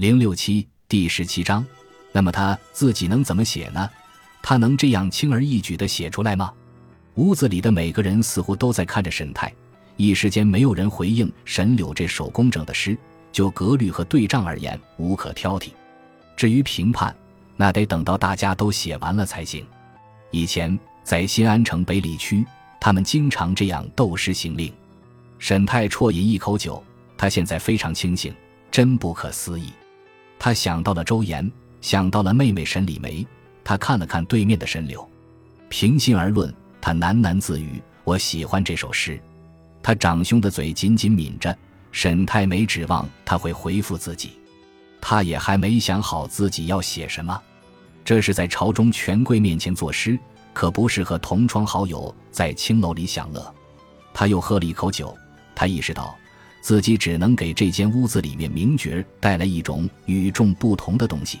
零六七第十七章，那么他自己能怎么写呢？他能这样轻而易举地写出来吗？屋子里的每个人似乎都在看着沈泰，一时间没有人回应沈柳这首工整的诗。就格律和对仗而言，无可挑剔。至于评判，那得等到大家都写完了才行。以前在新安城北里区，他们经常这样斗诗行令。沈泰啜饮一口酒，他现在非常清醒，真不可思议。他想到了周岩，想到了妹妹沈李梅。他看了看对面的沈柳，平心而论，他喃喃自语：“我喜欢这首诗。”他长兄的嘴紧紧抿着。沈太没指望他会回复自己，他也还没想好自己要写什么。这是在朝中权贵面前作诗，可不是和同窗好友在青楼里享乐。他又喝了一口酒，他意识到自己只能给这间屋子里面名角带来一种与众不同的东西。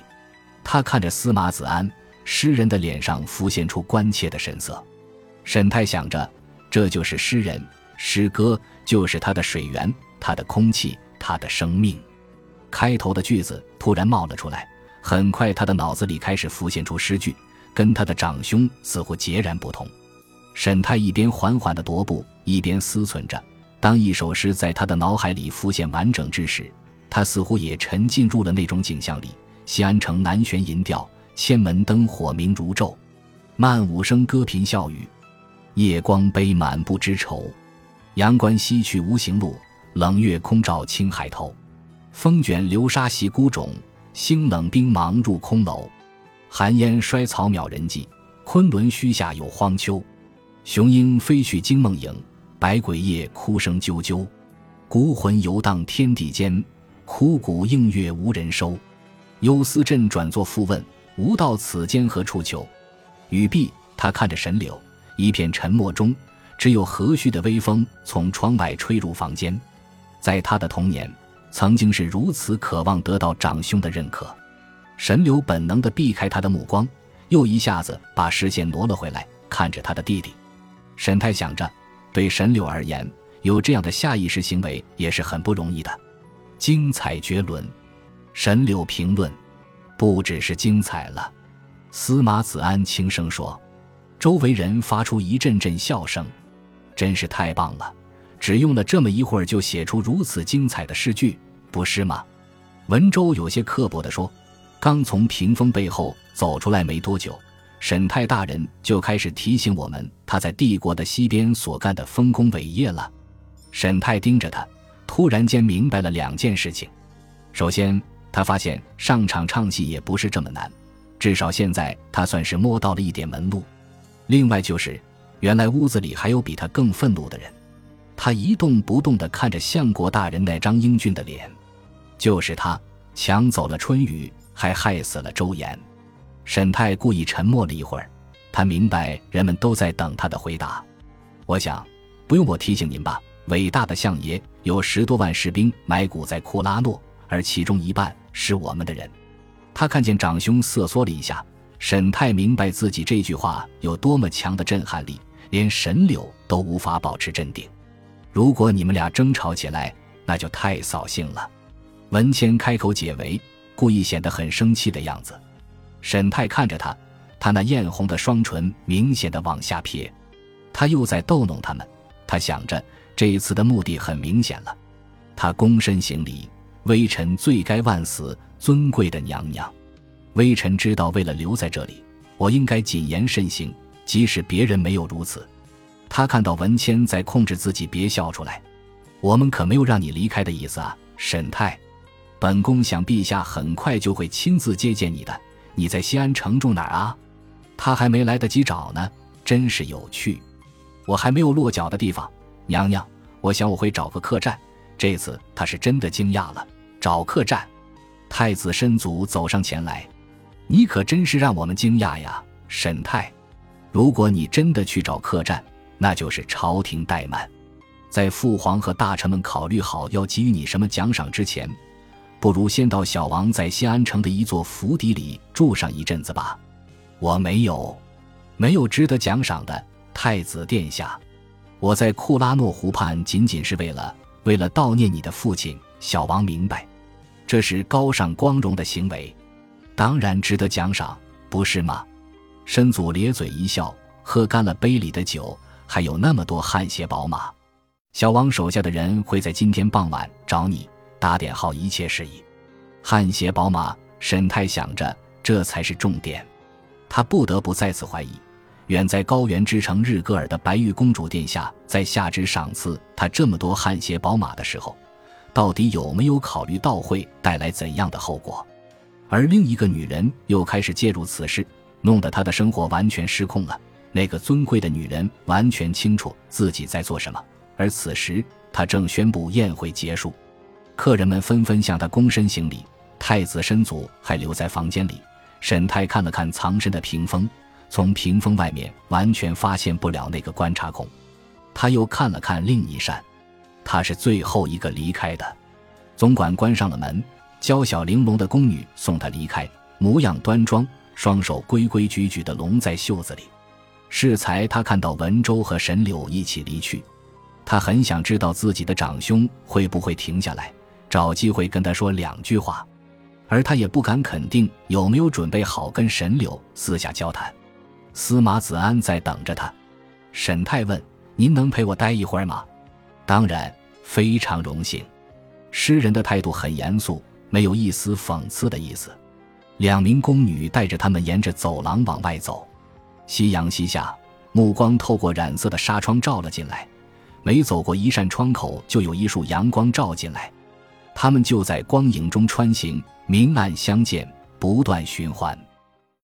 他看着司马子安，诗人的脸上浮现出关切的神色。沈太想着，这就是诗人，诗歌就是他的水源。他的空气，他的生命。开头的句子突然冒了出来，很快他的脑子里开始浮现出诗句，跟他的长兄似乎截然不同。沈泰一边缓缓地踱步，一边思忖着。当一首诗在他的脑海里浮现完整之时，他似乎也沉浸入了那种景象里。西安城南悬银吊，千门灯火明如昼。漫舞声歌频笑语，夜光杯满不知愁。阳关西去无行路。冷月空照青海头，风卷流沙袭孤冢，星冷冰芒入空楼。寒烟衰草渺人迹，昆仑虚下有荒丘。雄鹰飞去惊梦影，百鬼夜哭声啾啾。孤魂游荡天地间，枯骨映月无人收。忧思阵转作复问，吾道此间何处求？语毕，他看着神柳，一片沉默中，只有和煦的微风从窗外吹入房间。在他的童年，曾经是如此渴望得到长兄的认可。神柳本能地避开他的目光，又一下子把视线挪了回来，看着他的弟弟。沈太想着，对神柳而言，有这样的下意识行为也是很不容易的。精彩绝伦，神柳评论：“不只是精彩了。”司马子安轻声说，周围人发出一阵阵笑声：“真是太棒了。”只用了这么一会儿就写出如此精彩的诗句，不是吗？文州有些刻薄地说：“刚从屏风背后走出来没多久，沈太大人就开始提醒我们他在帝国的西边所干的丰功伟业了。”沈太盯着他，突然间明白了两件事情：首先，他发现上场唱戏也不是这么难，至少现在他算是摸到了一点门路；另外就是，原来屋子里还有比他更愤怒的人。他一动不动地看着相国大人那张英俊的脸，就是他抢走了春雨，还害死了周延。沈泰故意沉默了一会儿，他明白人们都在等他的回答。我想，不用我提醒您吧。伟大的相爷有十多万士兵埋骨在库拉诺，而其中一半是我们的人。他看见长兄瑟缩了一下，沈泰明白自己这句话有多么强的震撼力，连神柳都无法保持镇定。如果你们俩争吵起来，那就太扫兴了。文谦开口解围，故意显得很生气的样子。沈泰看着他，他那艳红的双唇明显的往下撇。他又在逗弄他们。他想着，这一次的目的很明显了。他躬身行礼：“微臣罪该万死，尊贵的娘娘。微臣知道，为了留在这里，我应该谨言慎行，即使别人没有如此。”他看到文谦在控制自己，别笑出来。我们可没有让你离开的意思啊，沈泰。本宫想陛下很快就会亲自接见你的。你在西安城住哪儿啊？他还没来得及找呢，真是有趣。我还没有落脚的地方，娘娘，我想我会找个客栈。这次他是真的惊讶了，找客栈。太子申祖走上前来，你可真是让我们惊讶呀，沈泰。如果你真的去找客栈，那就是朝廷怠慢，在父皇和大臣们考虑好要给予你什么奖赏之前，不如先到小王在西安城的一座府邸里住上一阵子吧。我没有，没有值得奖赏的，太子殿下。我在库拉诺湖畔仅仅是为了为了悼念你的父亲。小王明白，这是高尚光荣的行为，当然值得奖赏，不是吗？申祖咧嘴一笑，喝干了杯里的酒，还有那么多汗血宝马。小王手下的人会在今天傍晚找你打点好一切事宜。汗血宝马，沈泰想着，这才是重点。他不得不再次怀疑，远在高原之城日戈尔的白玉公主殿下，在下旨赏赐他这么多汗血宝马的时候，到底有没有考虑到会带来怎样的后果？而另一个女人又开始介入此事，弄得他的生活完全失控了。那个尊贵的女人完全清楚自己在做什么。而此时，他正宣布宴会结束，客人们纷纷向他躬身行礼。太子申祖还留在房间里。沈泰看了看藏身的屏风，从屏风外面完全发现不了那个观察孔。他又看了看另一扇，他是最后一个离开的。总管关上了门，娇小玲珑的宫女送他离开，模样端庄，双手规规矩矩地拢在袖子里。适才他看到文州和沈柳一起离去。他很想知道自己的长兄会不会停下来，找机会跟他说两句话，而他也不敢肯定有没有准备好跟沈柳私下交谈。司马子安在等着他。沈泰问：“您能陪我待一会儿吗？”“当然，非常荣幸。”诗人的态度很严肃，没有一丝讽刺的意思。两名宫女带着他们沿着走廊往外走。夕阳西下，目光透过染色的纱窗照了进来。每走过一扇窗口，就有一束阳光照进来，他们就在光影中穿行，明暗相间，不断循环。